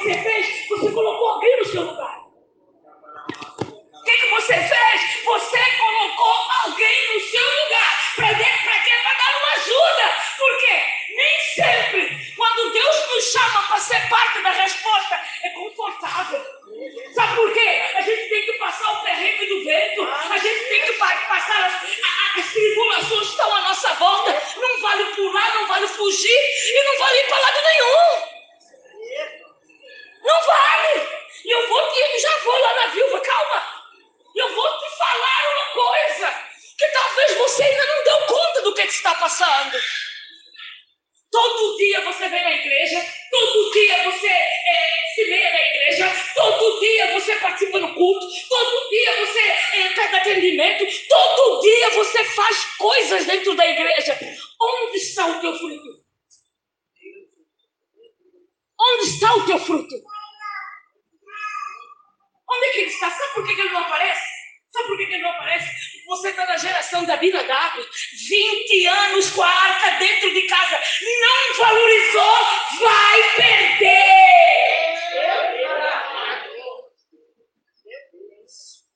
você fez? Você colocou alguém no seu lugar. O que, que você fez? Você colocou alguém no seu lugar. Para quê? Para dar uma ajuda. Por quê? Nem sempre, quando Deus nos chama para ser parte da resposta, é confortável. Sabe por quê? A gente tem que passar o perrengue do vento, a gente tem que passar as, as, as tribulações que estão à nossa volta. Não vale pular, não vale fugir e não vale ir para lado nenhum. Não vale. Eu vou te, já vou lá na viúva, calma. Eu vou te falar uma coisa que talvez você ainda não deu conta do que, que está passando. Todo dia você vem na igreja, todo dia você é, se meia na igreja, todo dia você participa no culto, todo dia você é, pede atendimento, todo dia você faz coisas dentro da igreja. Onde está o teu fruto? Onde está o teu fruto? Onde é que ele está? Sabe por que ele não aparece? Sabe por que ele não aparece? Você está na geração da Bíblia d'água. 20 anos com a arca dentro de casa. Não valorizou, vai perder.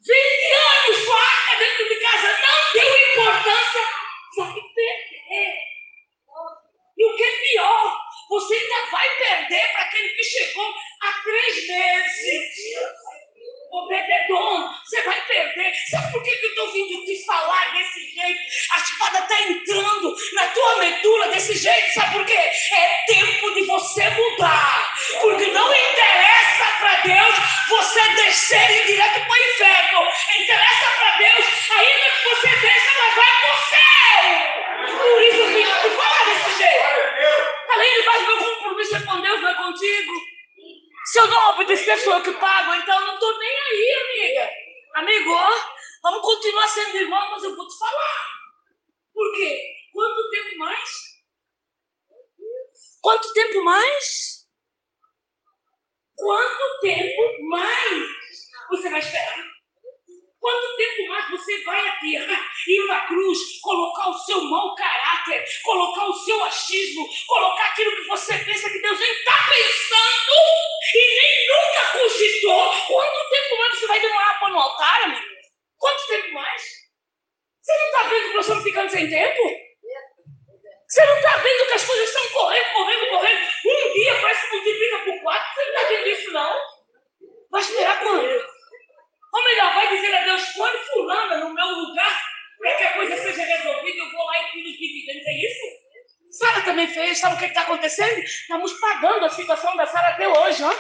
20 anos com a arca dentro de casa. Não deu importância, vai perder. E o que é pior, você ainda vai perder para aquele que chegou há três meses. Obededon, você vai perder. Sabe por que, que eu estou vindo te falar desse jeito? A espada está entrando na tua medula desse jeito. Sabe por quê? É tempo de você mudar. Porque não interessa para Deus você descer em direto para o inferno. Interessa para Deus, ainda que você desça, ela vai para o céu. Por isso eu vim te falar desse jeito. Além de mais, meu compromisso é com Deus, não é contigo. Se eu não obedecer, sou eu que pago, então eu não estou nem aí, amiga. Amigo, ó, vamos continuar sendo irmão, mas eu vou te falar. Por quê? Quanto tempo mais? Quanto tempo mais? Quanto tempo mais você vai esperar? Quanto tempo mais você vai à terra, ir para a cruz, colocar o seu mau caráter, colocar o seu achismo, colocar aquilo que você pensa que Deus nem está pensando e nem nunca cogitou? Quanto tempo mais você vai demorar para no altar, amigo? Quanto tempo mais? Você não está vendo que nós estamos ficando sem tempo? Você não está vendo que as coisas estão correndo, correndo, correndo? Um dia parece que multiplica por quatro. Você não está vendo isso, não? Vai esperar quando? Ou melhor, vai dizer a Deus, põe fulana no meu lugar para que a coisa seja resolvida, eu vou lá e tiro os dividendos. É isso? Sara também fez, sabe o que está acontecendo? Estamos pagando a situação da Sara até hoje, ó.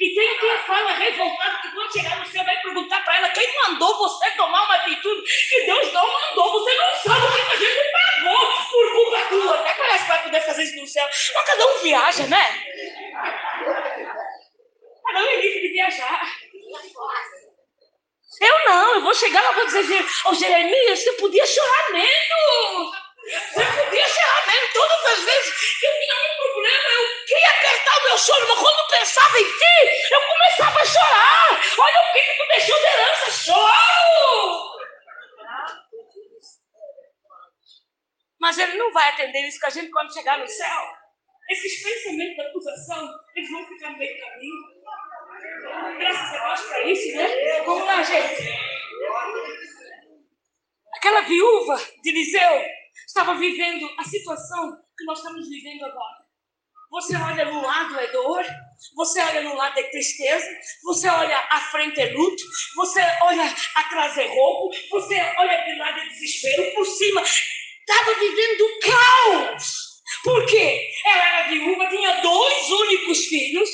E tem quem fala revoltado que quando chegar no céu vai perguntar para ela quem mandou você tomar uma atitude que Deus não mandou. Você não sabe o que a gente pagou por culpa tua. Até parece que vai poder fazer isso no céu. Mas cada um viaja, né? Cada um é livre de viajar. Eu não, eu vou chegar lá e vou dizer, ô oh, Jeremias, você podia chorar menos. Você podia chorar menos. Todas as vezes que eu tinha um problema, eu queria apertar o meu choro, mas quando pensava em ti, eu começava a chorar. Olha o que, tu deixou de herança, choro. Mas ele não vai atender isso que a gente quando chegar no céu. Esses pensamentos de acusação, eles vão ficar meio caminho. Graças a Deus para isso, né? Vamos lá, gente. Aquela viúva de Eliseu estava vivendo a situação que nós estamos vivendo agora. Você olha no lado é dor, você olha no lado é tristeza, você olha à frente é luto, você olha atrás é roubo, você olha de lado é desespero, por cima estava vivendo caos. Por quê? Ela era viúva, tinha dois únicos filhos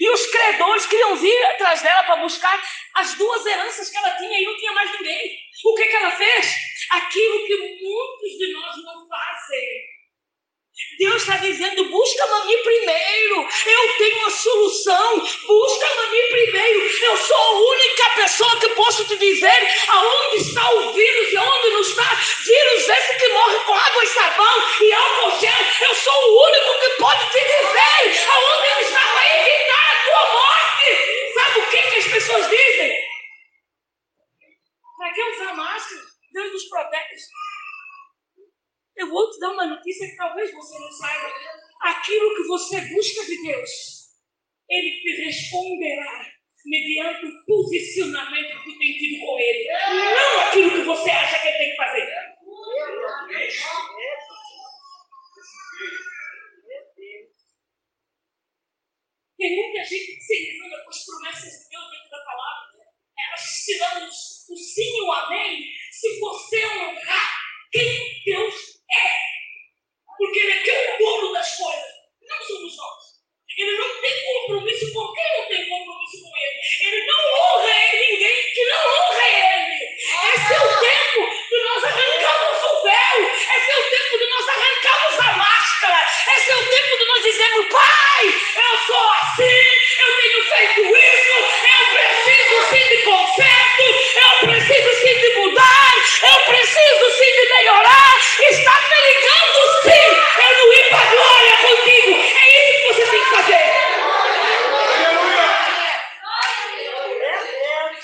e os credores queriam vir atrás dela para buscar as duas heranças que ela tinha e não tinha mais ninguém. O que, que ela fez? Aquilo que muitos de nós não fazem. Deus está dizendo: busca-me a mim primeiro. Eu tenho a solução. Busca-me a mim primeiro. Eu sou a única pessoa que posso te dizer aonde está o vírus e aonde não está. Vírus esse que morre com água e sabão e álcool gel. Eu sou o único que pode te dizer aonde está a tua morte. Sabe o que, que as pessoas dizem? Para que usar máscara? Deus nos protege. Eu vou te dar uma notícia que talvez você não saiba. Aquilo que você busca de Deus, Ele te responderá mediante o posicionamento que tem tido com ele. Não aquilo que você acha que ele tem que fazer. Tem muita gente que se engana com as promessas de Deus dentro da palavra. Elas se dão o sim e o amém se você honrar quem Deus é. Porque Ele é que é o dono das coisas. Não somos nós. Ele não tem compromisso com quem não tem compromisso com ele. Ele não honra ninguém que não honra ele. É o tempo de nós arrancarmos o véu. É o tempo de nós arrancarmos a máscara. É o tempo de nós dizermos, Pai, eu sou assim, eu tenho feito isso, eu preciso sim de conserto, eu preciso sim de mudar, eu preciso sim de melhorar. Está perigando sim eu não ir para a glória contigo. É isso que você tem que fazer.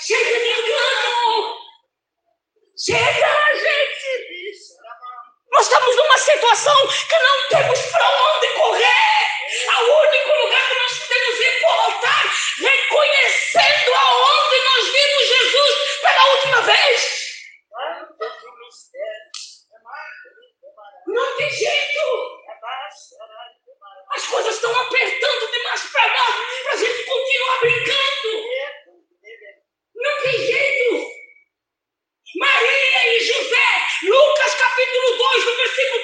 Chega de engano. Chega, gente. Estamos numa situação que não temos para onde correr. O único lugar que nós podemos ir para o altar, reconhecendo aonde nós vimos Jesus pela última vez. Não tem jeito. As coisas estão apertando demais para nós, para a gente continuar brincando. Não tem jeito. Maria e José, Lucas capítulo 2, do versículo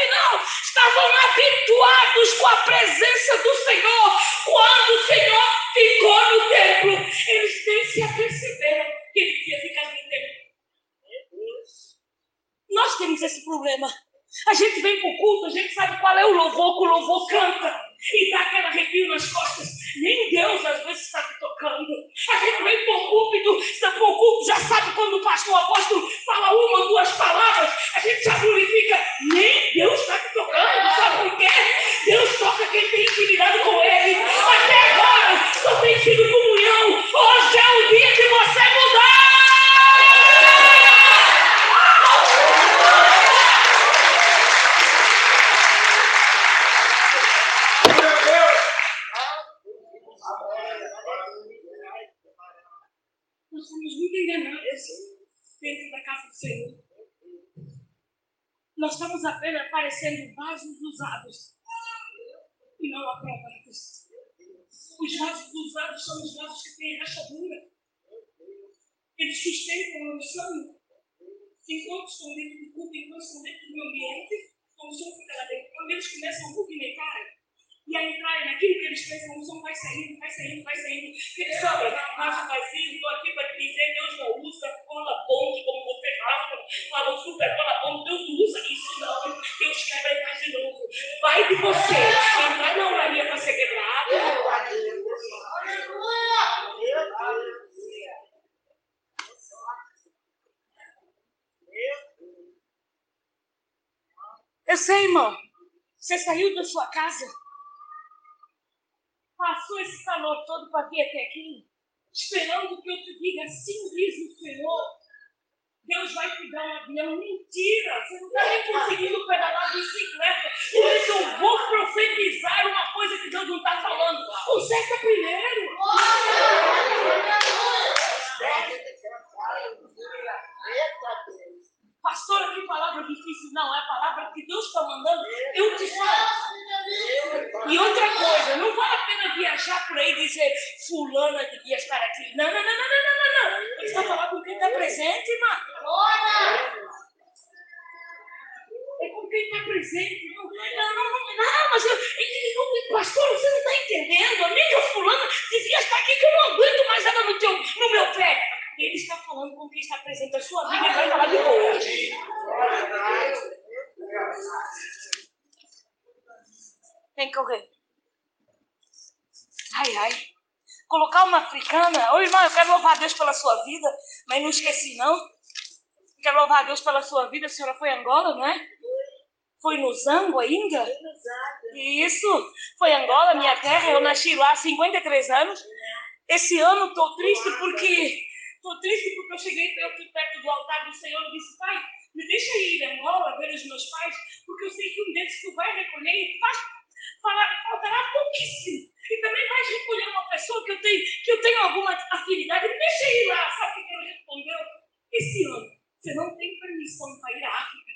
39 até o final, estavam habituados com a presença do Senhor. Quando o Senhor ficou no templo, eles nem se aperceberam que ele tinha ficado no templo. Nós temos esse problema. A gente vem para o culto, a gente sabe qual é o louvor que o louvor canta. E dá aquele arrepio nas costas. Nem Deus às vezes está tocando. A gente vem para o púlpito, para o culto, já sabe quando o pastor, apóstolo fala uma duas palavras, a gente já glorifica. Nem Deus está te tocando, sabe por quê? Deus toca quem tem intimidade com Ele. Até agora só tem sido comunhão. Hoje é o dia de você mudar. Nós somos muito enganados dentro da casa do Senhor. Nós estamos apenas parecendo vasos usados e não aprovados. Os vasos usados são os vasos que têm rachadura. Eles sustentam a unção. Enquanto estão dentro do culto, enquanto estão dentro do ambiente, a unção fica lá dentro. Quando eles começam a movimentar, e a entrar naquilo que eles pensam, unção vai saindo, vai saindo, vai saindo. Eles sobram, vaso vazio, estou aqui para te dizer, Deus não usa cola bonde, como você fala, fala super cola bonde, Deus não usa isso não. Deus quebra e faz de novo. Vai de você, entrar na oraria para ser quebrado. Eu sei, irmão. Você saiu da sua casa passou esse calor todo para vir até aqui, esperando que eu te diga, assim diz o Senhor, Deus vai te dar um avião. Mentira! Você não está nem conseguindo pedalar bicicleta. Isso eu vou profetizar uma coisa que Deus não está falando. Conserta primeiro. Pastora, que palavra difícil. Não, é a palavra que Deus está mandando. Eu te falo. E outra coisa, não vale a pena viajar por aí e dizer fulana devia estar aqui. Não, não, não, não, não, não, não. Ele está falando com quem está presente, irmã. É com quem está presente. Não, não, não, não, não mas eu, eu, pastor, você não está entendendo. A amiga fulana devia estar aqui que eu não aguento mais ela no, teu, no meu pé. Ele está falando com quem está presente a sua vida e vai falar de boa. Tem que correr. Ai, ai. Colocar uma africana. Ô irmã, eu quero louvar a Deus pela sua vida, mas não esqueci, não. Quero louvar a Deus pela sua vida. A senhora foi a Angola, não é? Foi no Zango ainda? Isso. Foi Angola, minha terra. Eu nasci lá há 53 anos. Esse ano estou triste porque Estou triste porque eu cheguei perto, perto do altar do Senhor e disse, pai, me deixa ir em Angola ver os meus pais, porque eu sei que um deles tu vai recolher e faz, faltará pouquíssimo. Também vai sei que eu tenho alguma afinidade, deixa eu ir lá. Sabe o que ele respondeu? Esse ano, você não tem permissão para ir à África.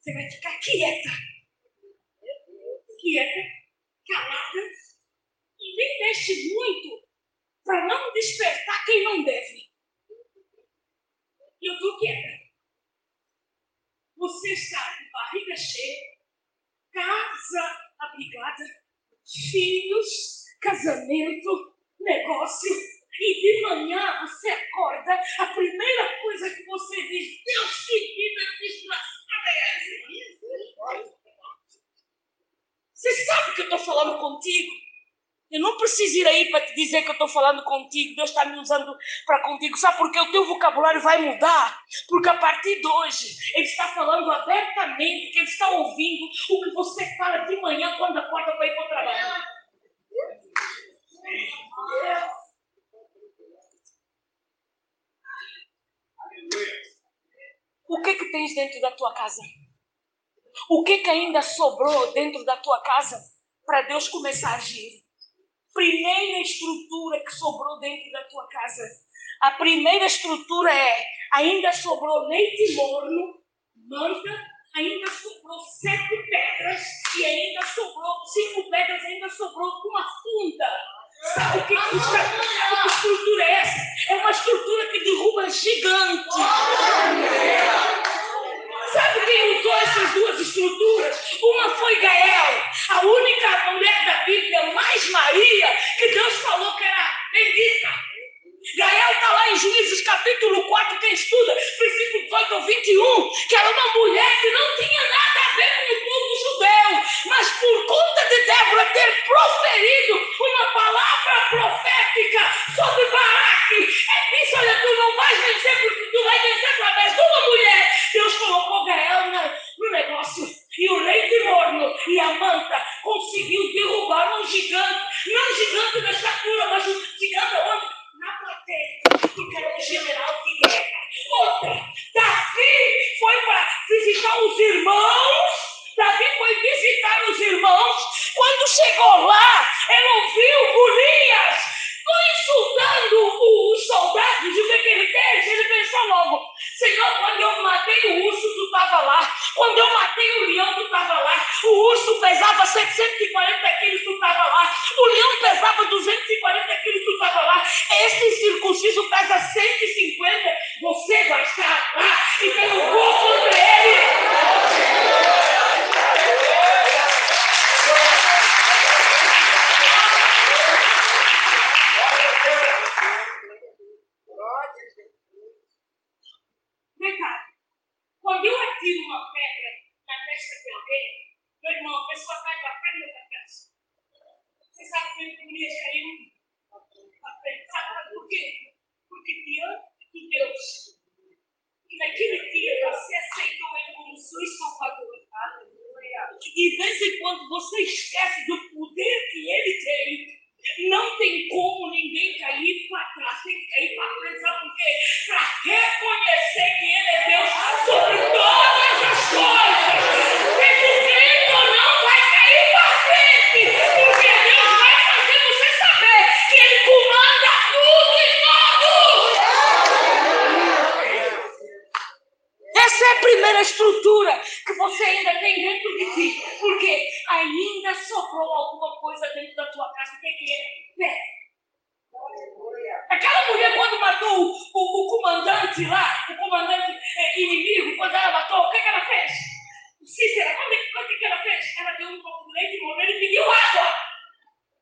Você vai ficar quieta. Quieta, calada, e nem mexe muito para não despertar quem não deve. E eu estou quieta. Você está de barriga cheia, casa abrigada, filhos, casamento, negócio, e de manhã você acorda, a primeira coisa que você diz, Deus que vida desgraçada é essa? Você sabe que eu estou falando contigo? Eu não preciso ir aí para te dizer que eu estou falando contigo, Deus está me usando para contigo. Sabe por que o teu vocabulário vai mudar? Porque a partir de hoje, Ele está falando abertamente, que Ele está ouvindo o que você fala de manhã quando acorda para ir para o trabalho. O que que tens dentro da tua casa? O que que ainda sobrou dentro da tua casa para Deus começar a agir? primeira estrutura que sobrou dentro da tua casa. A primeira estrutura é: ainda sobrou leite morno, manta, ainda sobrou sete pedras e ainda sobrou cinco pedras, ainda sobrou uma funda. Sabe o que, que, que estrutura é essa? É uma estrutura que derruba gigante. Sabe quem usou essas duas estruturas? Uma foi Gael, a única mulher da Bíblia, mais Maria, que Deus falou que era bendita. Gael está lá em Juízes capítulo 4, quem estuda, versículo 18 ao 21, que era uma mulher que não tinha nada a ver com o povo judeu, mas por conta de Débora ter proferido uma palavra profética sobre Baraque, é disse: Olha, tu não vais vencer, porque tu vais vencer através de uma mulher. Deus colocou Gael no negócio. E o leite morno e a manta conseguiu derrubar um gigante, não um gigante da estatura, mas um gigante onde era um general de guerra. Outra, Davi foi para visitar os irmãos. Davi foi visitar os irmãos. Quando chegou lá, ele ouviu Golias insultando os soldados. E o que, que? Ele pensou logo: Senhor, quando eu matei o urso, tu estava lá. Quando eu matei o leão, tu estava lá. O urso pesava 740 quilos, tu estava lá. O leão pesava 240 quilos, tu estava lá. Esse circunciso pesa 150, você vai estar lá. Então eu vou contra ele. Quando eu atiro uma pedra na testa de alguém, meu irmão, a pessoa cai para frente da testa. Você sabe como ele caiu? Para frente. Sabe por quê? Porque diante de Deus, e naquele dia você aceitou Ele como seu Salvador. E de vez em quando você esquece do poder que Ele tem não tem como ninguém cair para trás, tem que cair para frente, sabe por quê? Para reconhecer que Ele é Deus sobre todas as coisas. Tu crente ou não, vai cair para frente, porque Deus vai fazer você saber que Ele comanda tudo e todos. Essa é a primeira estrutura que você ainda tem dentro de ti, porque ainda sobrou alguma coisa dentro da tua casa. O que é? Fé. Aquela mulher, quando matou o, o, comandante lá, o comandante é, inimigo, quando ela matou, o que, que ela fez? Cícera, o que, que ela fez? Ela deu um pouco de leite morno, ele pediu água.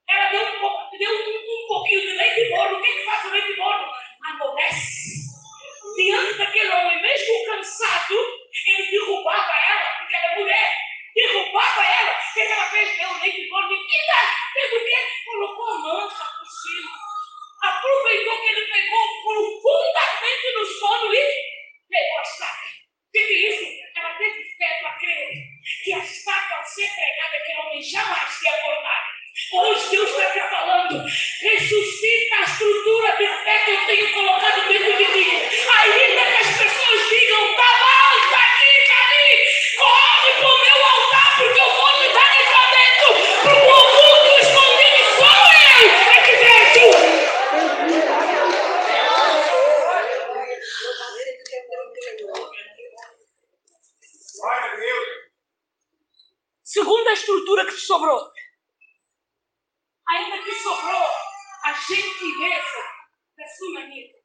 Ela deu um, pouco, deu um, um pouquinho de leite morno. O que, que faz o leite morno? Amolece. Diante daquele homem, mesmo cansado, ele derrubava ela, porque ela é mulher derrubava ela. O que ela fez? Deu leite de menina. Fez o quê? Colocou a mancha por cima. Aproveitou que ele pegou profundamente no sono e pegou a estaca. O que é isso? Ela teve fé para crer que a estaca, ao ser pregada, aquele homem jamais se acordar. Hoje Deus está te falando. Ressuscita a estrutura de fé que eu tenho colocado dentro de mim. Ainda que as pessoas digam, tá mal, tá aqui, tá ali. Corre pro meu altar, porque eu vou lhe dar livramento. Para o oculto escondido, só eu é que Glória Deus. Segunda estrutura que te sobrou a gentileza da sunamita.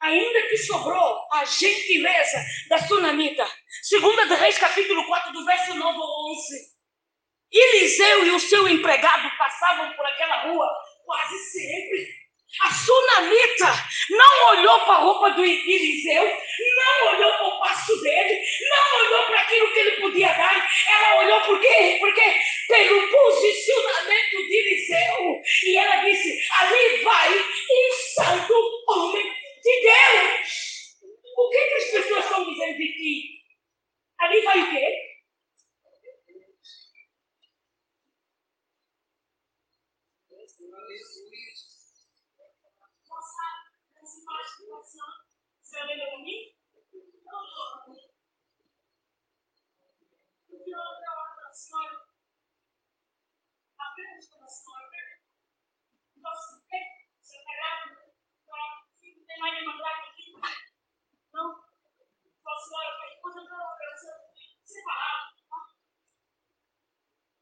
Ainda que sobrou a gentileza da sunamita. Segunda de Reis, capítulo 4, do verso 9 ao 11. Eliseu e o seu empregado passavam por aquela rua quase sempre. A sunamita não olhou para a roupa do Eliseu, não olhou para o passo dele, não olhou para aquilo que ele podia dar. Ela olhou por quê? Porque pelo posicionamento de Eliseu. E ela disse: ali vai um santo homem de Deus. O que, que as pessoas estão dizendo de ti? Ali vai o quê? Você lembra de mim? O que eu olho a senhora? Apenas para a senhora. Nossa, você está grávida? Nenhuma grávida aqui? Não? Só a senhora, eu quero operação separada.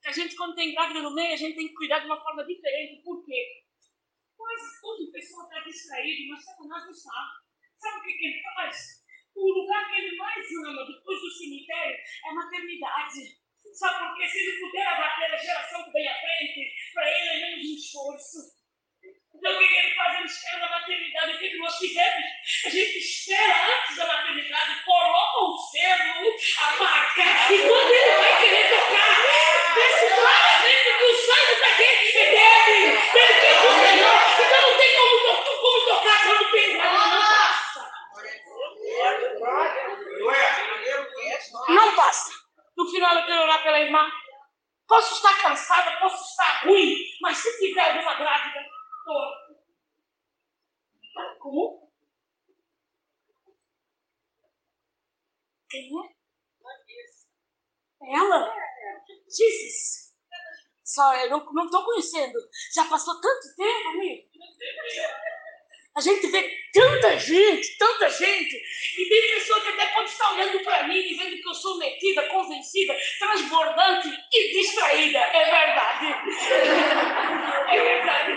A gente, quando tem grávida no meio, a gente tem que cuidar de uma forma diferente. Por quê? Pois toda pessoa está distraída, mas Satanás não sabe. Sabe o que, que ele faz? O lugar que ele mais ama depois do cemitério é a maternidade. Sabe por quê? Se ele puder abater a geração que vem à frente, para ele é menos esforço. Então o que, que ele espera na maternidade. O que, que nós fizemos? A gente espera antes da maternidade, coloca o selo, a marca, e quando ele vai querer tocar, desce claramente que o sangue está aqui, é dele, dele que condenou. Então não tem como, como tocar quando tem não passa. No final eu quero orar pela irmã. Posso estar cansada, posso estar ruim, mas se tiver alguma grávida, Como? Quem é? Ela? Jesus. Só eu não estou conhecendo. Já passou tanto tempo, amigo. A gente vê tanta gente, tanta gente, e tem pessoa que até pode estar olhando para mim, dizendo que eu sou metida, convencida, transbordante e distraída. É verdade. É verdade.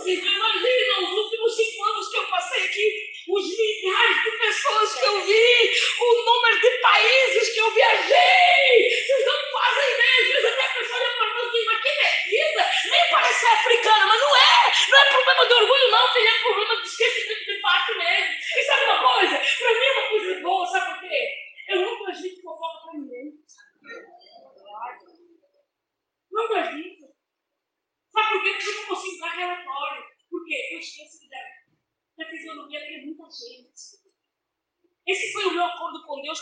Vocês imaginam os últimos cinco anos que eu passei aqui, os milhares de pessoas que eu vi, o número de países que eu viajei. Vocês não fazem ideia. Às vezes até a pessoa olha para mim e diz, mas que nem parece africana, mas não é. Não é problema de orgulho, não, filho, é problema de esquecimento de fato mesmo. E sabe uma coisa? Para mim é uma coisa boa, sabe por quê? Eu não gosto de fofoca para ninguém. Não gosto disso. Sabe por quê? Porque eu não consigo dar relatório. Por quê? Eu esqueço da, da fisionomia de muita gente. Esse foi o meu acordo com Deus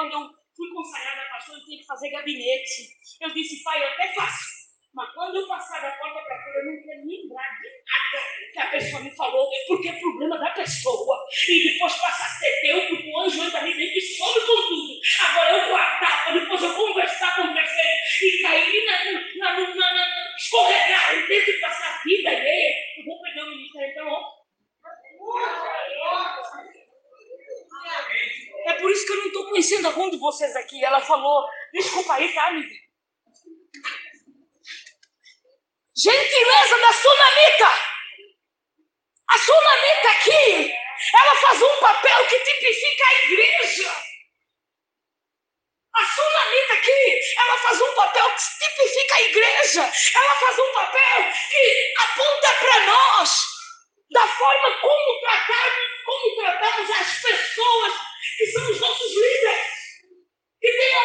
quando eu, fui consagrada pastor, eu tinha que fazer gabinete. Eu disse, pai, eu até faço. Mas quando eu passar da porta para fora, eu não quero lembrar de nada que a pessoa me falou, porque é problema da pessoa. E depois passa a ser teu, porque o anjo entra ali dentro e some com tudo. Agora eu para depois eu conversar com o terceiro e cair na, na, na escorregar e ter que passar a vida alheia. Eu vou pegar o ministério então, É por isso que eu não estou conhecendo algum de vocês aqui. Ela falou, desculpa aí, tá, amiga? Gentileza da sunamita. A sunamita aqui, ela faz um papel que tipifica a igreja. A sunamita aqui, ela faz um papel que tipifica a igreja. Ela faz um papel que aponta para nós da forma como tratarmos, como tratamos as pessoas que são os nossos líderes,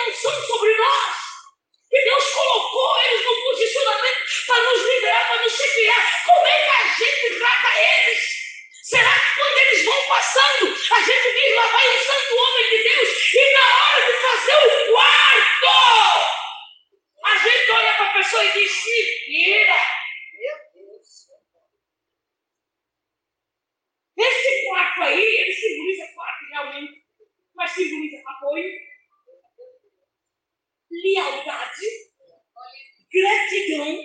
que unção sobre nós. E Deus colocou eles no posicionamento para nos liderar, para nos chefiar. Como é que a gente trata eles? Será que quando eles vão passando, a gente diz lá vai um santo homem de Deus e na hora de fazer o quarto, a gente olha para a pessoa e diz: se vira. Esse quarto aí, ele simboliza quarto realmente, mas simboliza apoio, lealdade, gratidão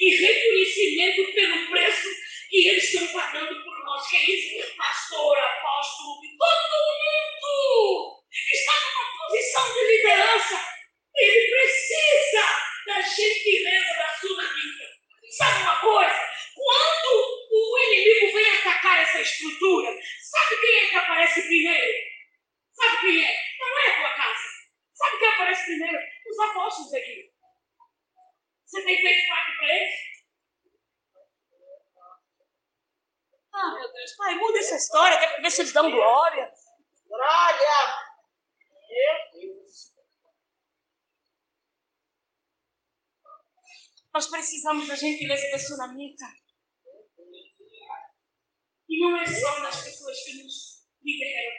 e reconhecimento pelo preço que eles estão pagando por nós. Que é isso? Pastor, apóstolo, todo mundo está numa posição de liderança. Ele precisa da gentileza da sua vida. Sabe uma coisa? Quando o inimigo vem atacar essa estrutura, sabe quem é que aparece primeiro? Sabe quem é? Não é a tua casa. Sabe quem aparece primeiro? Os apóstolos aqui. Você tem feito parte para eles? Ah, meu Deus, pai, muda essa história, quero ver se eles dão glória. Glória! Meu Deus! Nós precisamos da gentileza da sunamita. E não é só nas pessoas que nos lideram,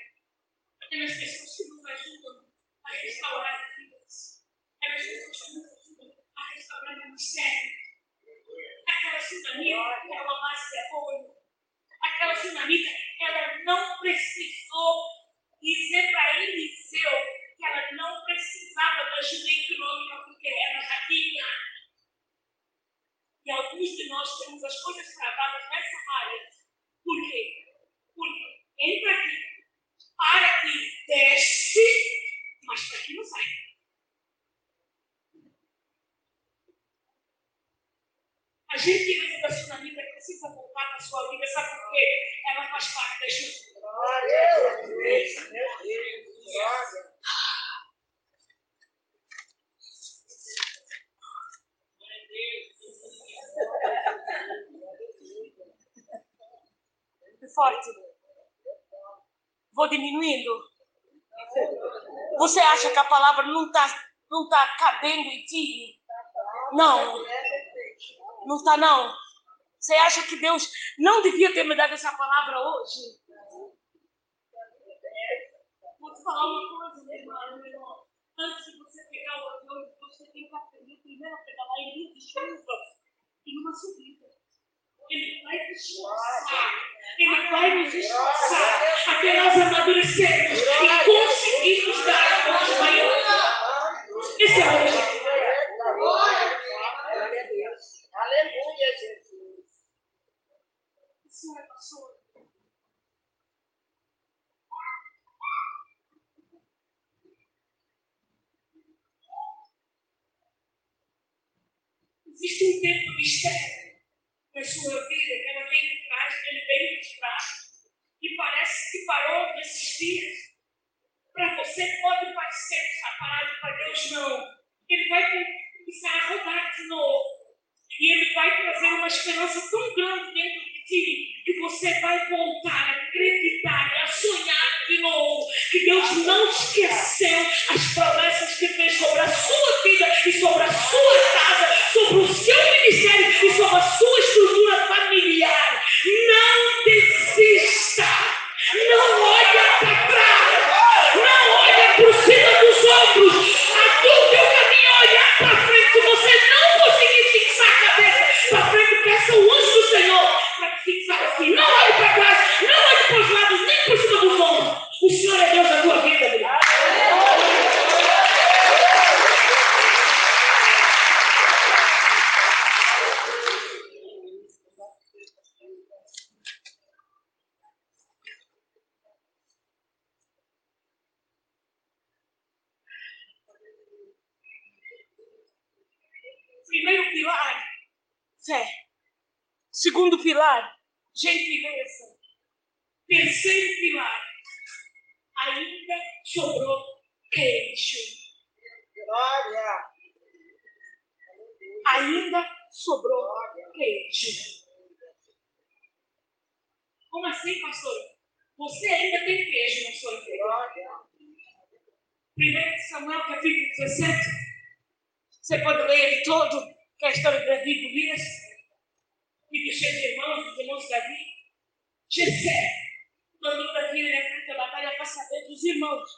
é nas pessoas que nos ajudam a restaurar vidas, é que nos a restaurar o ministério. Aquela sunamita, que era uma base de apoio, aquela sunamita, ela não precisou dizer para Eliseu que ela não precisava da ajuda econômica porque ela já tinha. E alguns de nós temos as coisas travadas nessa área. Por quê? Porque entra aqui, para aqui, desce, mas para aqui não sai. A gentileza da tsunamita precisa voltar para a sua vida, sabe por quê? Ela faz parte da estrutura. Glória a Deus! Glória! Forte. Vou diminuindo. Você acha que a palavra não está não tá cabendo em ti? Não. Não está, não. Você acha que Deus não devia ter me dado essa palavra hoje? Vou te falar uma coisa, meu irmão. Antes de você pegar o avião, você tem que aprender primeiro a pedalar em dia de chuva e numa subida. Ele vai te esforçar. Ele vai nos esforçar até nós amadurecermos e conseguirmos dar a voz maior. Esse é o objetivo. Glória a Deus! Aleluia, Jesus! Isso é pastor. Existe um tempo mistério na sua vida que ela vem de trás, ele veio de trás, e parece que parou nesses dias. Para você pode parecer que está parado, para Deus não. Ele vai começar a rodar de novo. E ele vai trazer uma esperança tão grande dentro de ti que você vai voltar a acreditar, a sonhar de novo que Deus não esqueceu as promessas que fez sobre a sua vida e sobre a sua casa, sobre o seu ministério e sobre a sua estrutura familiar. Não desista. Não olha para trás. Não olha por cima dos ombros. Senhor é Deus da tua vida. Primeiro pilar, fé. Segundo pilar, gentileza. Terceiro pilar, ainda sobrou queijo. Glória! Ainda sobrou queijo. Como assim, pastor? Você ainda tem queijo na sua vida. Glória! 1 Samuel capítulo 17. Você pode ler ele todo, que é a história de Davi e Golias, e dos seus irmãos, dos irmãos de Davi. Jessé mandou Davi ir à frente da batalha para saber dos irmãos.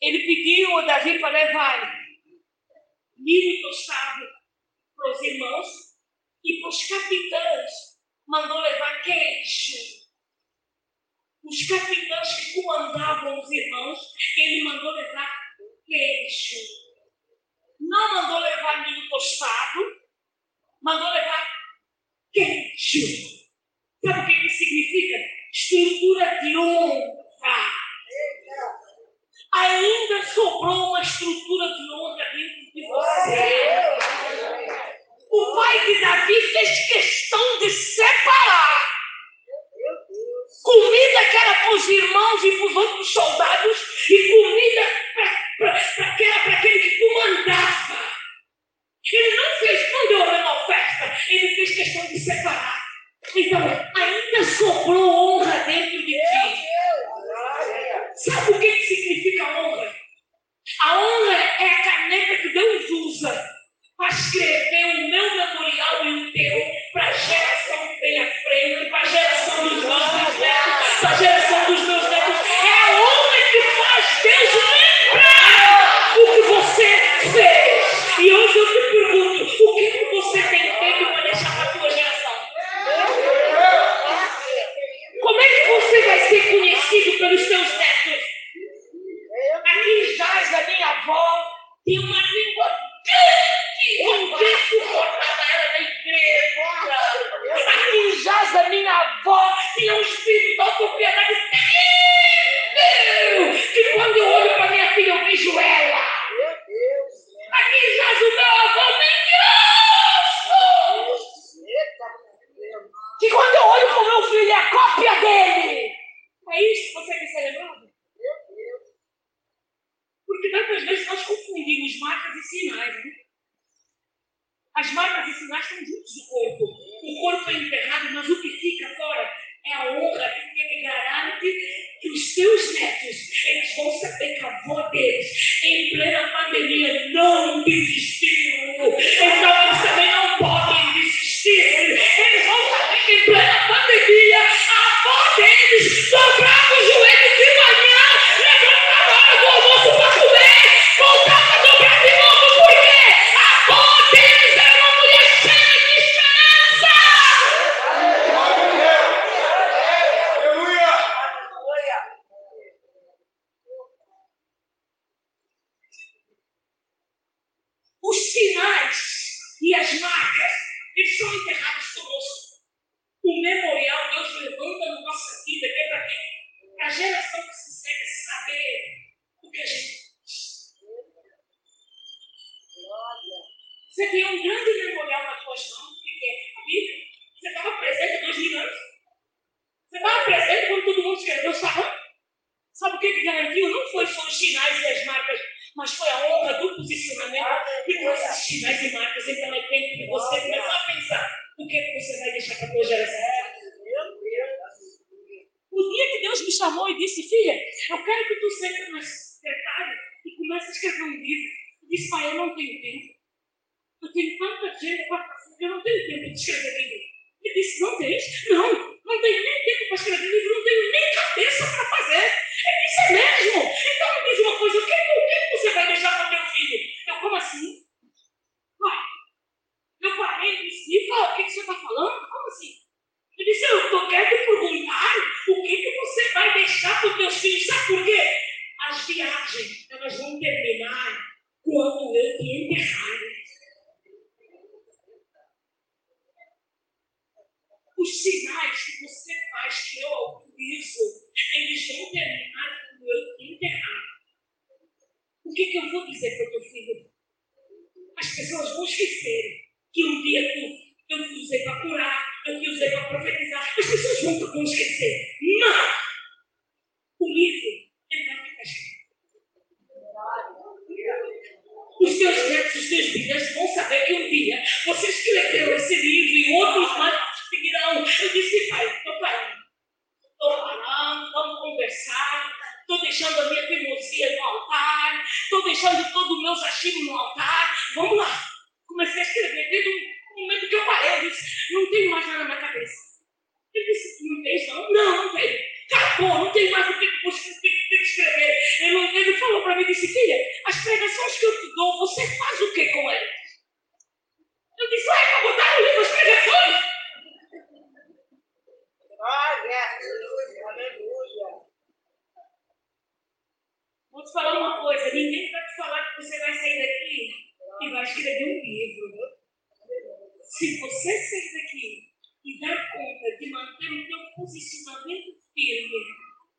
Ele pediu a Davi para levar milho tostado para os irmãos e para os capitães mandou levar queijo. Os capitães que comandavam os irmãos, ele mandou levar queijo. Não mandou levar milho tostado, mandou levar queijo. Sabe o que significa? estrutura de honra. Ainda sobrou uma estrutura de honra dentro de você. O pai de Davi fez questão de separar comida que era para os irmãos e para os outros soldados, e comida para que era para aquele que comandava. Ele não fez, não deu uma oferta, ele fez questão de separar. Então, ainda sobrou honra dentro de ti. Sabe o que, significa honra? A honra é a caneta que Deus usa para escrever o meu memorial e o teu para a geração que vem à frente, para a geração dos meus netos, para a geração dos meus netos. É a honra que faz Deus lembrar o que você fez. E hoje eu te pergunto, o que, que você tem feito para deixar para a tua geração? Como é que você vai ser conhecido pelos teus netos? Aqui jaz a minha avó, tem uma língua grande, um bicho cortava ela da igreja. Aqui jaz a minha avó, tinha um espírito de autopiedade terrível, que quando eu olho para minha filha eu vejo ela. Aqui jaz o meu avô mentiroso, que quando eu olho para o meu filho é a cópia dele. É isso que você quer ser lembrado? Porque tantas vezes nós confundimos marcas e sinais. Né? As marcas e sinais estão juntos no corpo. O corpo é enterrado, mas o que fica fora é a honra que ele garante que os seus netos eles vão saber que a avó deles, em plena pandemia, não desistiu. Então eles também não podem desistir. Eles vão saber que em plena pandemia, a avó deles dobrava o joelho de manhã, levantava a hora do almoço para comer, voltava a dobrar de novo, porque a avó deles era uma mulher cheia de esperança. Os sinais e as marcas, eles são enterrados conosco. O memorial Deus levanta na nossa vida, que é para quê? Para a geração que se segue saber o que a gente fez. Você tem um grande memorial nas tuas mãos, que é a Bíblia. Você estava presente há dois mil anos. Você estava presente quando todo mundo escreveu o salão. Sabe o que, que garantiu? Não foi só os sinais e as marcas, mas foi a honra do posicionamento que trouxe os sinais e marcas. Então é tempo de você começar a pensar o que, que você vai deixar para a tua geração. O dia que Deus me chamou e disse, filha, eu quero que tu seja na secretária e comece a escrever um livro. Eu disse, pai, eu não tenho tempo. Eu tenho tanta gente para fazer, eu não tenho tempo de escrever livro. Ele disse, não tens? Não, não tenho nem tempo para escrever livro, não tenho nem cabeça para fazer. Ele disse, é mesmo? Então me diz uma coisa, o que, o que você vai deixar para teu filho? Eu, como assim? Pai, eu parei e disse, e fala, o que, que você está falando? Como assim? Ele disse, eu tô, quero te perguntar o que, que você vai deixar para os teus filhos. Sabe por quê? As viagens, elas vão terminar quando eu te enterrar. Os sinais que você faz que eu autorizo, eles vão terminar quando eu te enterrar. O que, que eu vou dizer para o teu filho? As pessoas vão esquecer que um dia tu, eu te usei para curar, eu te usei para profetizar. As pessoas nunca vão esquecer. Não! O livro, ele vai ficar. Os teus netos, os teus filhos vão saber que um dia você escreveu esse livro e outros mais seguirão. Eu disse, pai, parando. Estou parando, vamos conversar. Estou deixando a minha teimosia no altar. Estou deixando todo o meu achismo no altar. Vamos lá. Comecei a escrever desde o momento que eu parei. Eu disse, não tenho mais nada na minha cabeça. Ele disse, não tem não? Não, não tenho. Acabou, não tem mais o que, que, que, que escrever. Ele, ele falou para mim, disse, filha, as pregações que eu te dou, você faz o que com elas? Eu disse, vai para botar no livro as pregações. Aleluia. Vou te falar uma coisa, ninguém vai te falar que você vai sair daqui e vai escrever um livro. Se você sair daqui e dar conta de manter o teu posicionamento firme,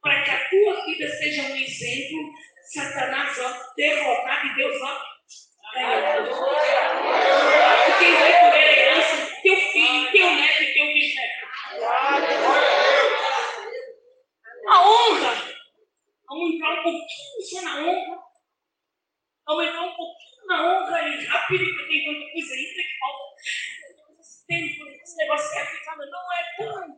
para que a tua vida seja um exemplo. Satanás ó, derrotado e Deus ó, ganhado. Quem vai comer a herança? Teu filho, teu neto e teu bisneto. A honra. Vamos entrar um pouquinho só na honra. Aumentar um pouquinho na honra aí, rápido, porque tem tanta coisa ainda que falta. Esse tempo, esse negócio que é aplicado não é tão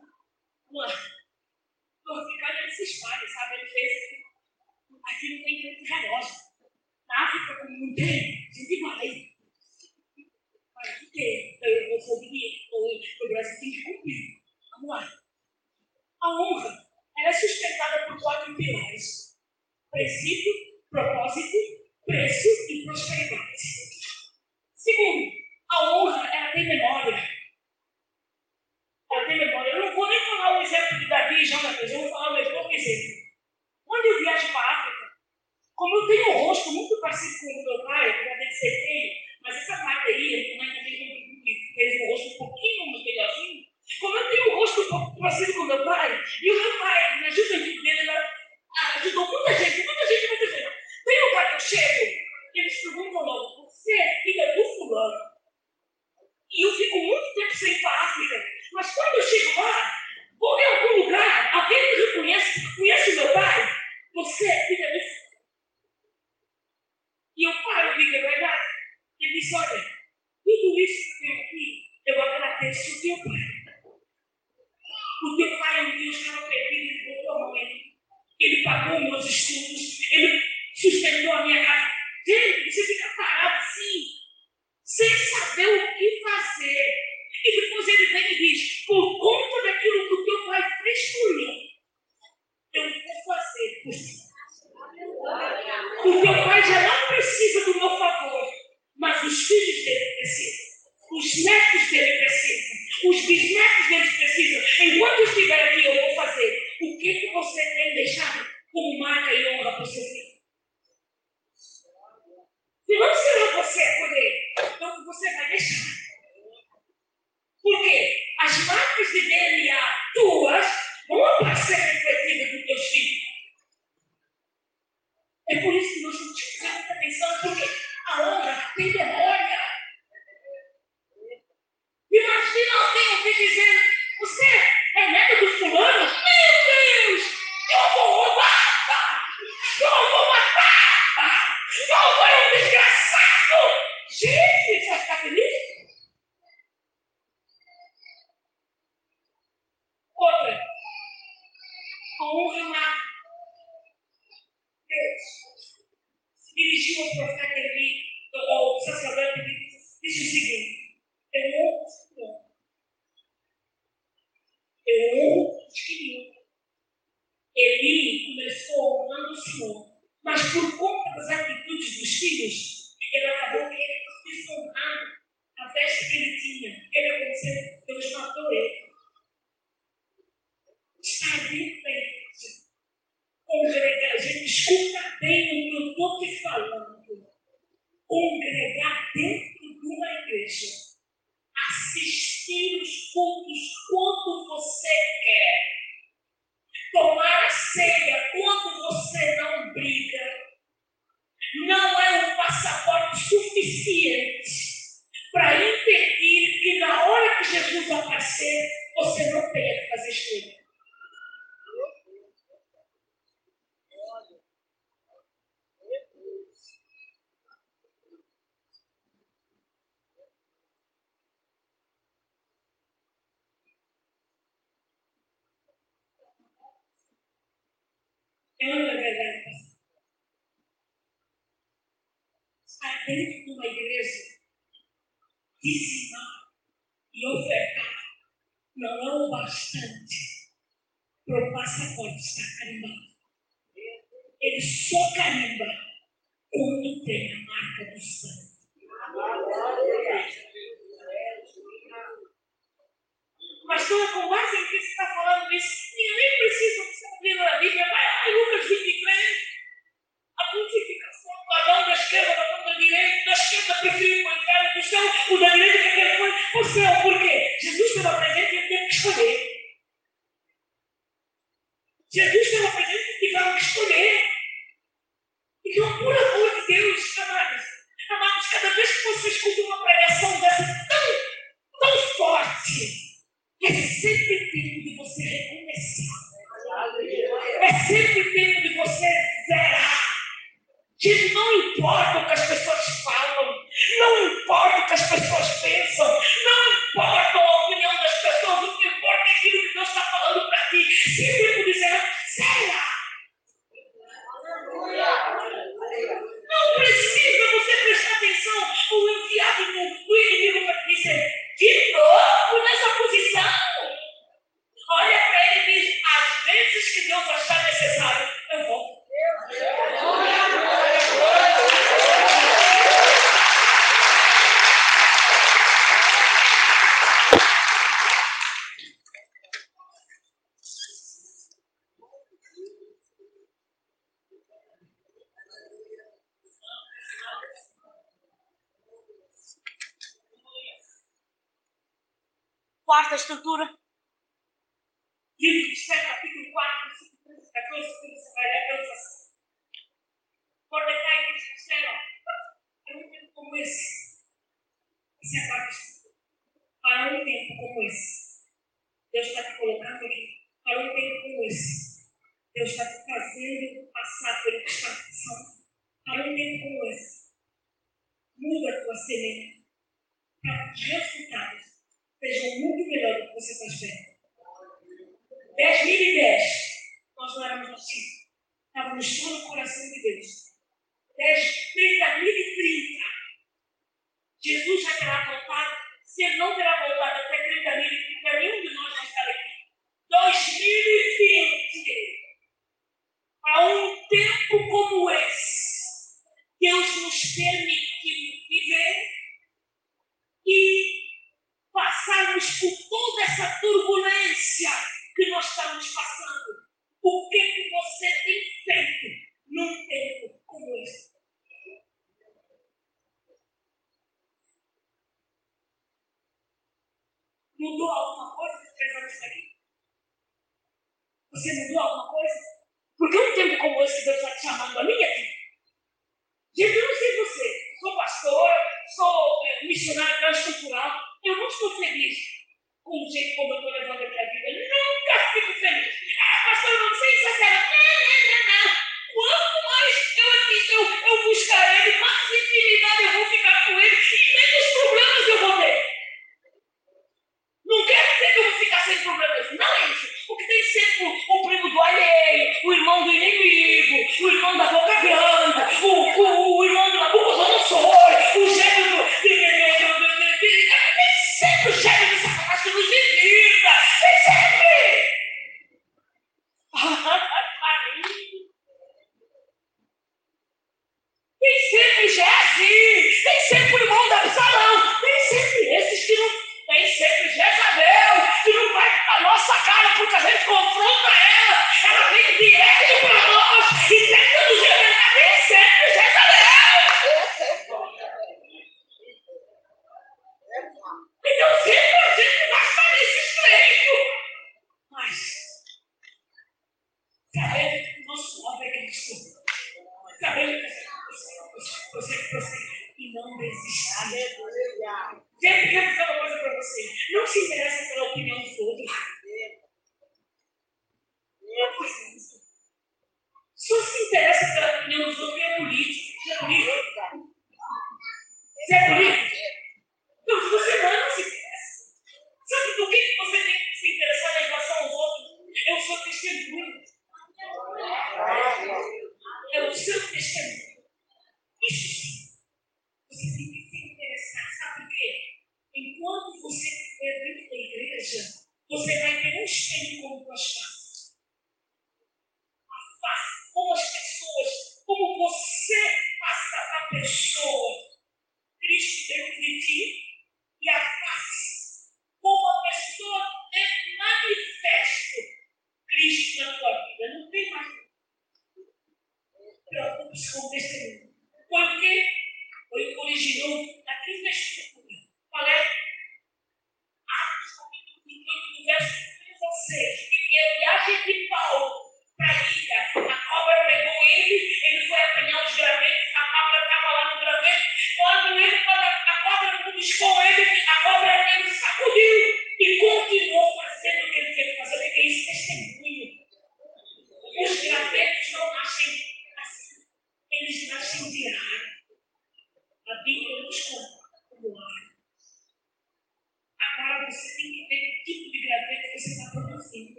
torci para essa história, sabe? Ele fez aquilo tem preto de relógio. Na África, como não tem, desiguais. Mas o que? Então eu vou cumprir, o Brasil tem que cumprir. Vamos lá. A honra ela é sustentada por quatro pilares: princípio, propósito, preço e prosperidade. Segundo, a honra ela tem memória. Ela tem memória Exemplo de Davi e Jonatas, eu vou falar o mesmo exemplo. Quando eu viajo para a África, como eu tenho um rosto muito parecido com o meu pai, apesar de ser feio, mas essa parte aí, minha mãe também fez um rosto um pouquinho melhorzinho, como eu tenho um rosto um pouco parecido com o meu pai, e o meu pai, na juventude dele, ajudou muita gente, muita gente, muita gente. Tem um lugar que eu chego, eles perguntam logo, você é filha do fulano? E eu fico muito tempo sem ir para a África, mas quando eu chego lá, vou em algum lugar, alguém me reconhece, conhece meu pai? Você é filha fulano. E eu paro e digo, é verdade. Ele disse, olha, tudo isso que eu tenho aqui, eu agradeço o teu pai. O teu pai um dia estava perdido e botou a mãe. Ele pagou meus estudos, ele sustentou a minha casa. Gente, você fica parado assim, sem saber o que fazer. E depois ele vem e diz: por conta daquilo que o teu pai fez por mim, eu vou fazer por ti. O teu pai já não precisa do meu favor, mas os filhos dele precisam. Os netos dele precisam. Os bisnetos dele precisam. Enquanto estiver aqui, eu vou fazer. O que, que você tem deixado como marca e honra para o seu filho? Se não será você a colher, então você vai deixar. Por quê? As marcas de DNA tuas vão aparecer refletidas nos teus filhos. É por isso que nós temos que prestar muita atenção, porque a honra tem memória. Imagina alguém ouvir dizendo, você é neto do fulano? Meu Deus! Eu vou roubar! Eu vou matar! Eu vou é um desgraçado! Gente, você vai ficar feliz? Mudou alguma coisa três anos aqui Você mudou alguma coisa? Por que um tempo como esse que Deus está te chamando a mim aqui? Gente, eu não sei você. Sou pastora, sou é, missionária então, transcultural. Eu não estou feliz com o jeito como eu estou levando a minha vida. Nunca fico feliz. Ah, pastor, não sei se é Não, não, não, não. Quanto mais eu eu, eu buscar ele, mais intimidade eu vou ficar com ele e menos problemas eu vou ter. inimigo alheio, o irmão do inimigo, o irmão da boca grande, o, o, o irmão do Nabucodonosor, o Yes.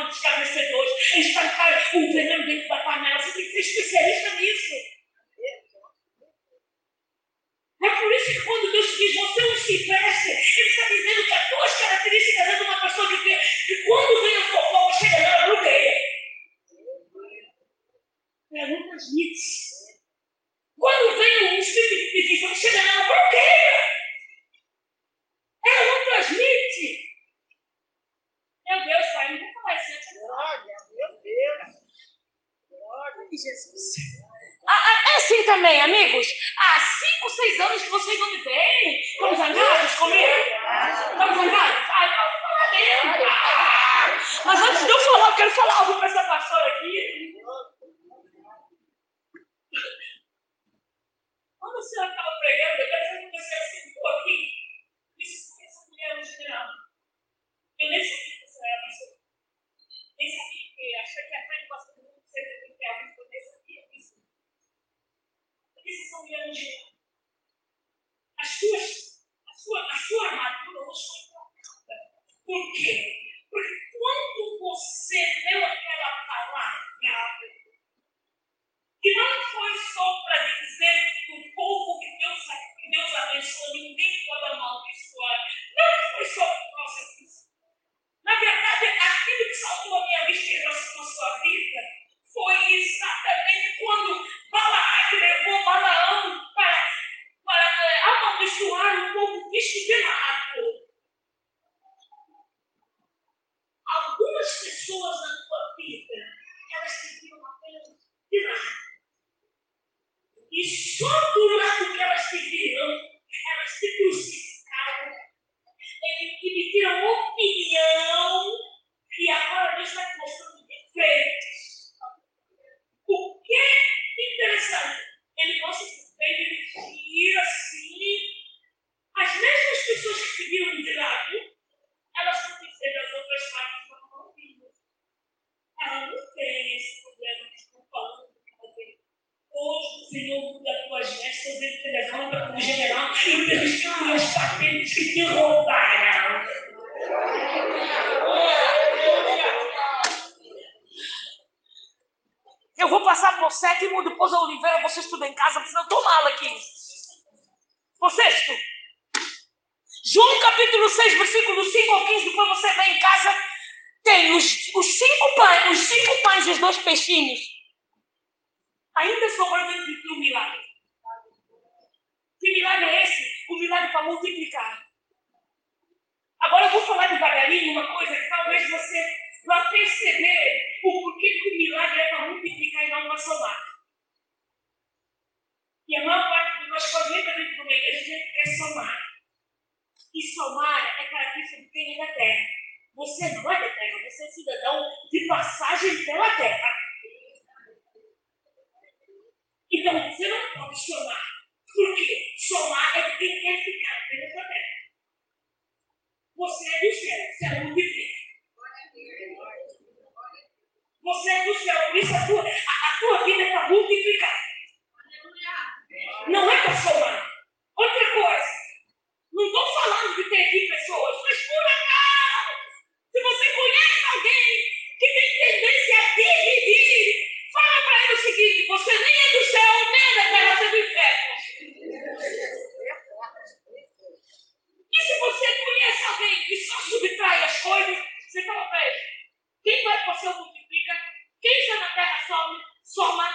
Estancar a roda dos cabecedores, estancar o veneno dentro da panela. Você tem que ser especialista nisso. É por isso que quando Deus diz você não se veste, Ele está dizendo que as duas características é de uma pessoa que, tem, que quando vem a fofoca, chega nela, bloqueia. Ela não transmite. Quando vem um espírito de divisão, chega nela, bloqueia. Ela não transmite. Meu Deus, Pai, não vou falar Glória, meu Deus. Glória de Jesus. Ah, ah, é assim também, amigos. Há cinco, seis anos que vocês não me veem. Estão zangados comigo? Estão zangados? Ai, não, fala dentro. Mas antes de eu falar, eu quero falar algo para essa pastora aqui. Quando o senhor estava pregando, eu quero que você estou aqui. Isso que essa mulher no geral. Eu nem sabia que você era pastor. Nem sabia que achei que a frente pastor do mundo sempre tem alguém que eu nem sabia disso. Isso são geral. As suas, a sua, a sua armadura não foi trocada. Por quê? Porque quando você leu aquela palavra, e não foi só para dizer que o povo que Deus, que Deus abençoou, ninguém pode amaldiçoar. Não foi só por causa disso. Na verdade, aquilo que saltou a minha vista à sua vida foi exatamente quando Balaque levou Balaão para, para é, amaldiçoar o povo desfigurado. Algumas pessoas na tua vida, elas seguiram apenas de nada. E só do lado que elas te viram, elas te crucificaram, emitiram opinião, e agora Deus está mostrando defeitos. O que é interessante? Ele mostra defeito, ele tira assim. As mesmas pessoas que te viram de lado, elas estão dizendo as outras partes da mão Ela não tem esse problema que estão falando Hoje o Senhor muda tuas vestes, ele te levanta como general e restitui os patentes que te roubaram. Passar por sétimo, depois a Oliveira, você estuda em casa, porque eu estou mal aqui. Por sexto. João capítulo 6, versículo 5 ao 15, depois você vem em casa, tem os, os cinco pães, os cinco pães e os dois peixinhos ainda sobrando de um milagre. Que milagre é esse? O milagre para multiplicar. Agora eu vou falar devagarinho uma coisa que talvez você vá perceber o porquê que o milagre é multiplicar e a maior parte de nós, quando entra dentro de uma quer somar. E somar é característica quem é da terra. Você não é da terra, você é cidadão de passagem pela terra. Então, você não pode somar. Por quê? Somar é de quem quer ficar dentro da terra. Você é do céu, você é multiplica. Você é do céu, isso a tua, tua vida é para multiplicar. Não é para somar. Outra coisa, não estou falando de ter aqui pessoas, mas por acaso, se você conhece alguém que tem tendência a dividir, Fala para ele o seguinte: você nem é do céu, nem é da terra, você é do inferno. E se você conhece alguém que só subtrai as coisas, você fala para ele: quem vai para o céu multiplica, quem está na terra só somar.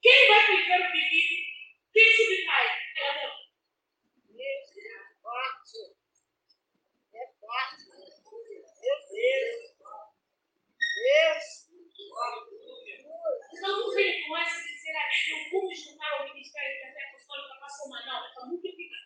Quem vai fazer o pedido Quem subtrai? Ela não. Meu Deus, é forte. É. Meu Deus. Deus. Então, não vem com essa de eu vou me juntar ao Ministério da Fé Apostólica para a Não, está muito multiplicar.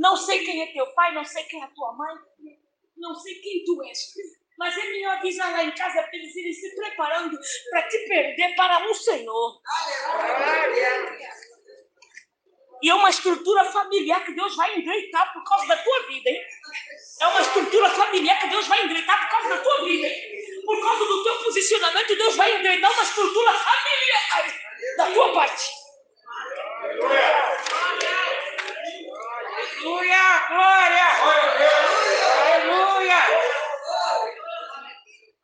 Não sei quem é teu pai, não sei quem é a tua mãe, não sei quem tu és. Mas é melhor avisar lá em casa para eles irem se preparando para te perder para um Senhor. E é uma estrutura familiar que Deus vai endireitar por causa da tua vida, hein? É uma estrutura familiar que Deus vai endireitar por causa da tua vida, hein? Por causa do teu posicionamento, Deus vai endireitar uma estrutura familiar da tua parte. Aleluia! Glória! Aleluia!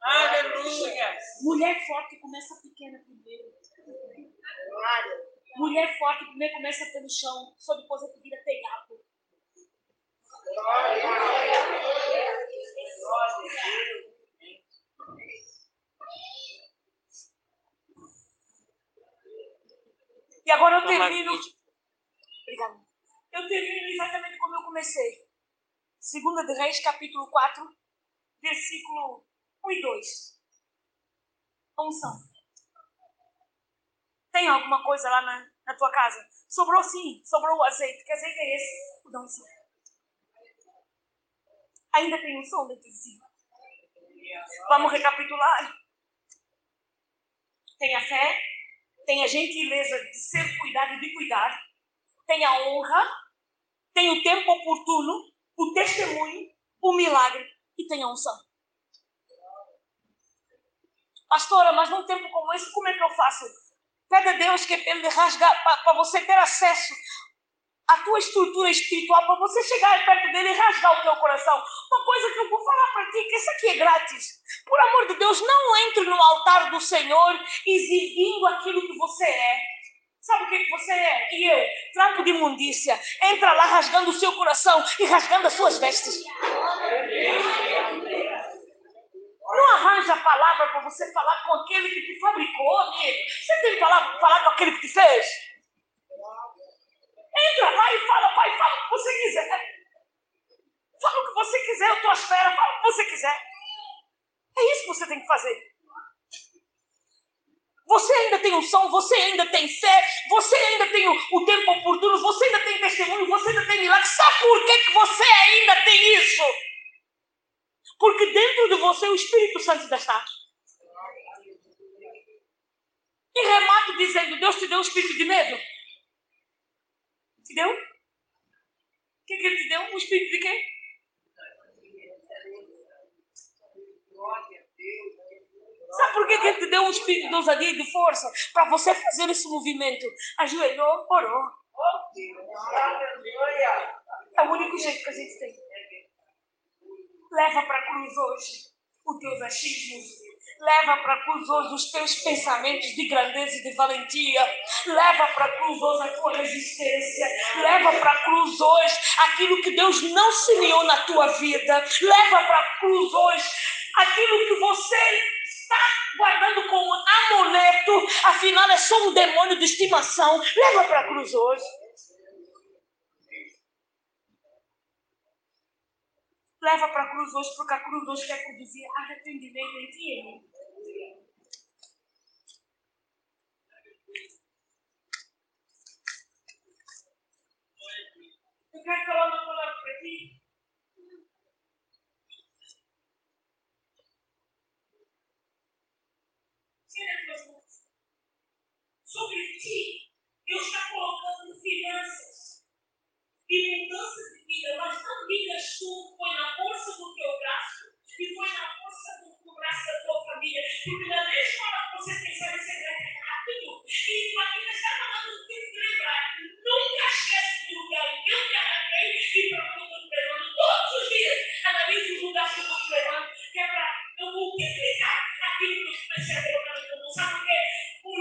Aleluia! Mulher forte começa pequena primeiro. Mulher forte primeiro começa pelo chão, só depois é que vira telhado. E agora eu termino. Eu termino exatamente como eu comecei. Segunda de Reis, capítulo 4, versículo 1 e 2. Unção. Tem alguma coisa lá na, na tua casa? Sobrou sim, sobrou o azeite. Que azeite é esse? O da. Ainda tem unção dentro de si. Vamos recapitular. Tem a fé, tem a gentileza de ser cuidado e de cuidar, tem a honra, tem o tempo oportuno, o testemunho, o milagre e tem a unção. Pastora, mas num tempo como esse, como é que eu faço? Pede a Deus que é ele rasgar para você ter acesso à tua estrutura espiritual, para você chegar perto dele e rasgar o teu coração. Uma coisa que eu vou falar para ti, que isso aqui é grátis. Por amor de Deus, não entre no altar do Senhor exibindo aquilo que você é. Sabe o que, você é? E eu, trapo de imundícia. Entra lá rasgando o seu coração e rasgando as suas vestes. Não arranja palavra para você falar com aquele que te fabricou, amigo. Você tem palavra para falar com aquele que te fez? Entra lá e fala, pai, fala o que você quiser. Fala o que você quiser, eu estou à espera, fala o que você quiser. É isso que você tem que fazer. Você ainda tem unção, você ainda tem fé, você ainda tem o, o tempo oportuno, você ainda tem testemunho, você ainda tem milagre. Sabe por que, que você ainda tem isso? Porque dentro de você o Espírito Santo ainda está. E remato dizendo: Deus te deu um espírito de medo? Te deu? O que, que ele te deu? Um espírito de quê? Por que, que ele te deu um espírito de ousadia e de força? Para você fazer esse movimento. Ajoelhou, orou. É o único jeito que a gente tem. Leva para a cruz hoje os teus achismos, Leva para a cruz hoje os teus pensamentos de grandeza e de valentia. Leva para a cruz hoje a tua resistência. Leva para a cruz hoje aquilo que Deus não semeou na tua vida. Leva para a cruz hoje aquilo que você guardando como amuleto. Afinal, é só um demônio de estimação. Leva para a cruz hoje. Leva para a cruz hoje, porque a cruz hoje quer produzir arrependimento em ti. Eu quero falar uma palavra para ti. Tira as mãos. Sobre ti, Deus está colocando finanças e mudanças de vida, mas não digas tu, foi na força do teu braço e foi na força do, do braço da tua família, porque da mesma hora que você pensar em ser rápido, e a Bíblia está falando de lembrar, nunca esquece do lugar em que eu te arranquei e estou te levando, todos os dias, analise o lugar que eu estou te levando, que é para eu multiplicar aquilo que eu comecei a colocar no teu Sabe por quê? Por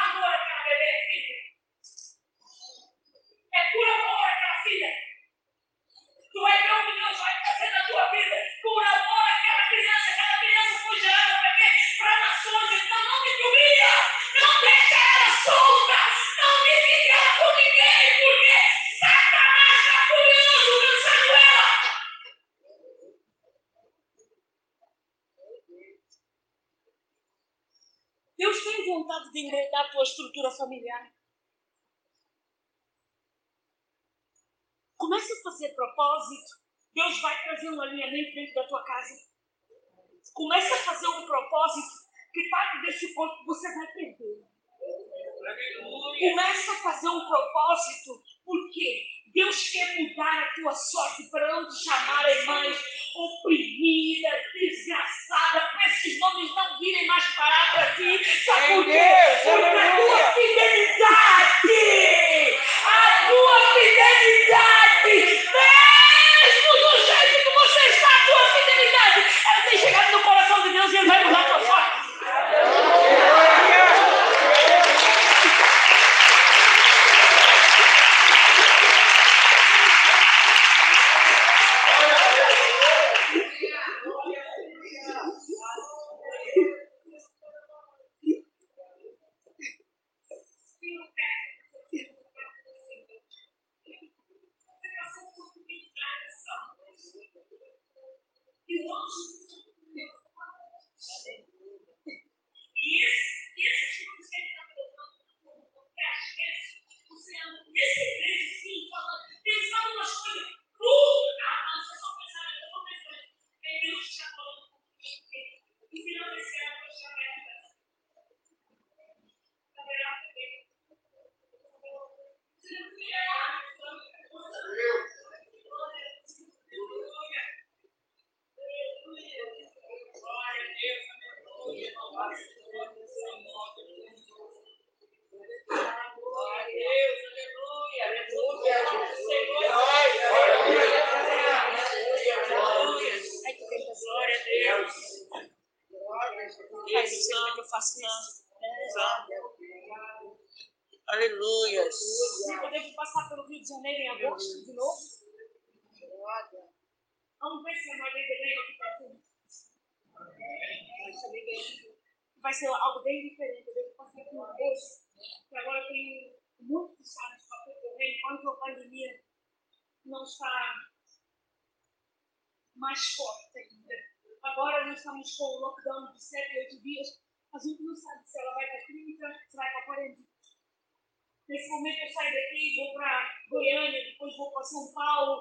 amor àquela bebê, filha. É por amor àquela filha. Tu vai ver o que Deus vai fazer na tua vida. Por amor àquela criança. Aquela criança foi gerada para quê? Para nações. Então não me humilha. Não deixa ela solta. Não divide ela com ninguém. Porque Satanás está furioso lançando ela. Deus tem vontade de endireitar a tua estrutura familiar. Comece a fazer propósito. Deus vai trazer um alinhamento dentro da tua casa. Comece a fazer um propósito que parte desse corpo você vai perder. Comece a fazer um propósito, porque Deus quer mudar a tua sorte para não te chamarem mais oprimida, desgraçada, esses nomes não virem mais parar para ti. Sabe por quê? Porque a tua fidelidade, a tua fidelidade deixou o lockdown de 7 8 dias, a gente não sabe se ela vai para a clínica, se vai para a quarentena. Nesse momento eu saio daqui, vou para Goiânia, depois vou para São Paulo,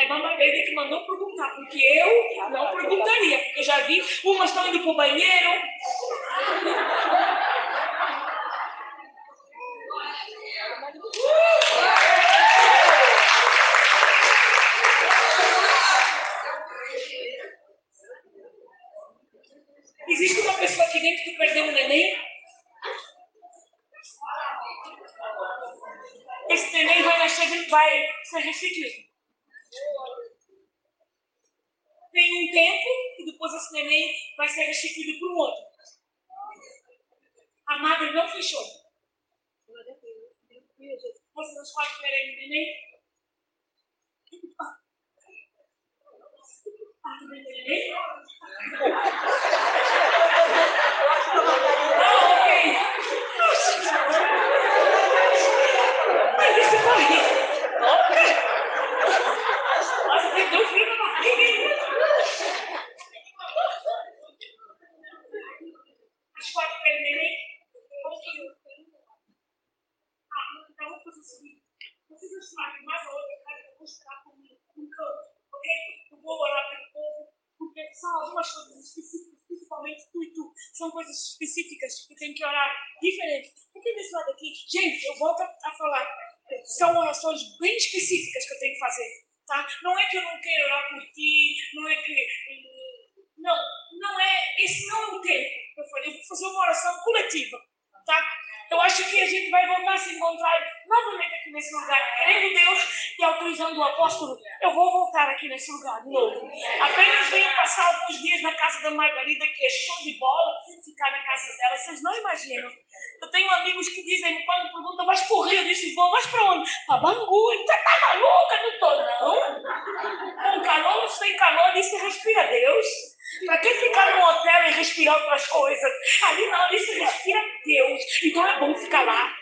Aí mamãe veio que mandou perguntar, porque eu não perguntaria, porque eu já vi umas estão indo para o banheiro. Existe uma pessoa aqui dentro que perdeu um neném? Esse neném vai nascer, vai ser restituído. Tem um tempo e depois esse neném vai ser restituído para um outro. A madre não fechou. Você não pode querer neném? Ah, também tem neném? Ah, ok. Mas isso corre. Nossa, tem dois filhos na barriga. As quatro querem neném? Ah, então vamos fazer o seguinte. Eu vou orar pelo povo, porque são algumas coisas específicas, principalmente tu e tu. São coisas específicas que tem que orar diferente. Porque desse lado aqui, gente, eu volto a falar. São orações bem específicas que eu tenho que fazer. Tá? Não é que eu não quero orar por ti, não é que. Não, não é. Esse não é o tempo. Eu falei, eu vou fazer uma oração coletiva. Tá? Eu acho que a gente vai voltar a se encontrar novamente aqui nesse lugar. Querendo Deus e autorizando o apóstolo, eu vou voltar aqui nesse lugar novo. Apenas venho passar alguns dias na casa da Margarida, que é show de bola, ficar na casa dela. Vocês não imaginam. Eu tenho amigos que dizem, quando perguntam, mas por Rio? Eu disse, vou, mas para onde? Para Bangu. Você tá maluca? Não tô, não. Com calor, sem calor, isso respira Deus. Para que ficar no hotel e respirar outras coisas? Ali não, ali se respira Deus. Então é bom ficar lá.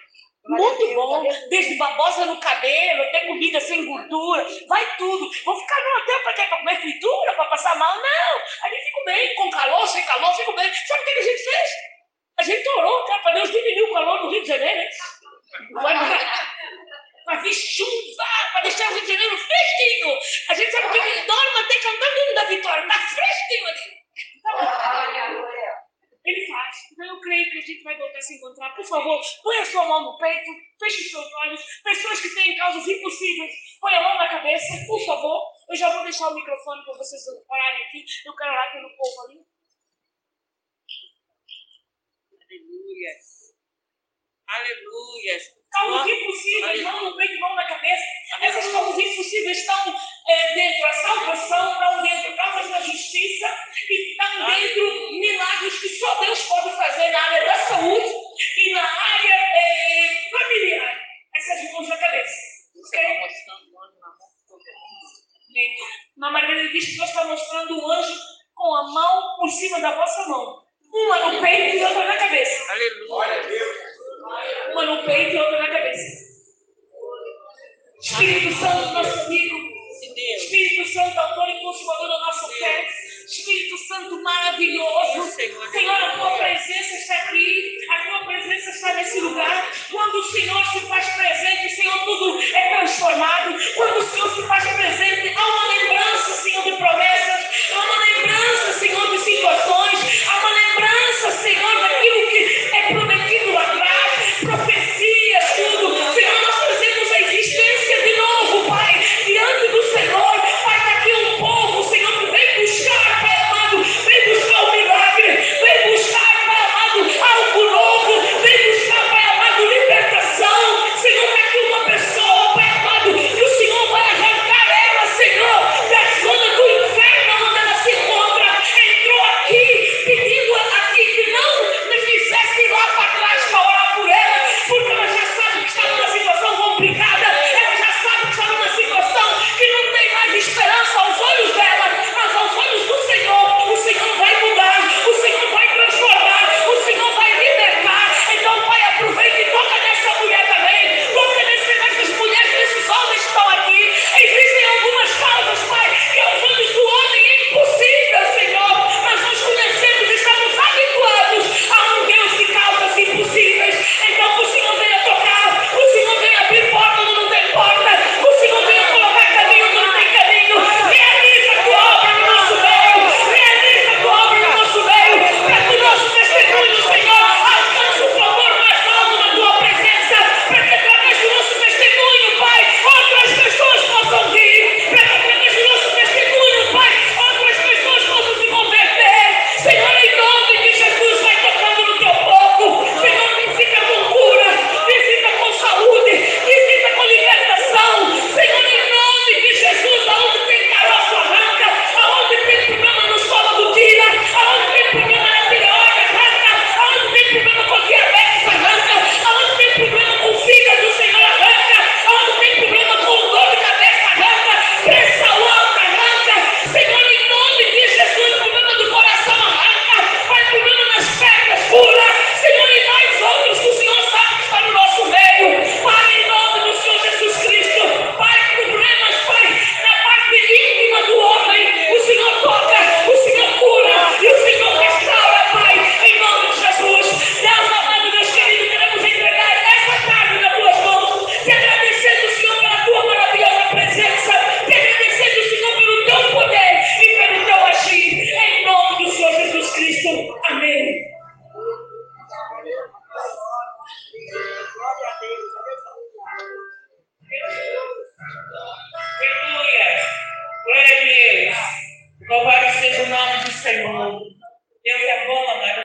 Muito bom. Desde babosa no cabelo, até comida sem gordura. Vai tudo. Vou ficar no hotel para quê? Para comer fritura? Para passar mal? Não. Ali fico bem. Com calor, sem calor, fico bem. Sabe o que a gente fez? A gente orou, cara, para Deus diminuir o calor no Rio de Janeiro. Hein? Para vir chuva, para deixar o Rio de Janeiro fresquinho. A gente sabe que ele dorme até cantando o hino da vitória. Está fresquinho ali. Ele faz. Então eu creio que a gente vai voltar a se encontrar. Por favor, põe a sua mão no peito, feche os seus olhos. Pessoas que têm causas impossíveis, põe a mão na cabeça, por favor. Eu já vou deixar o microfone para vocês orarem aqui. Eu quero orar pelo povo ali. Aleluia. Aleluia. Causas impossíveis, mão no peito, mão na cabeça. Essas causas impossíveis estão é, dentro da salvação, estão dentro causas da justiça e estão dentro milagres que só Deus pode fazer na área da saúde e na área é. Essas mãos na cabeça. Okay? Na Margarida diz que Deus está mostrando um anjo com a mão por cima da vossa mão. Uma no peito e outra na cabeça. Aleluia. Uma no peito e outra na cabeça. Espírito Santo, nosso amigo. Espírito Santo, autor e consumador da nossa fé. Espírito Santo maravilhoso. Senhor, a tua presença está aqui. A tua presença está nesse lugar. Quando o Senhor se faz presente, Senhor, tudo é transformado. Quando o Senhor se faz presente, há uma lembrança, Senhor, de promessas. Há uma lembrança, Senhor, de situações. Há uma lembrança, Senhor, daquilo que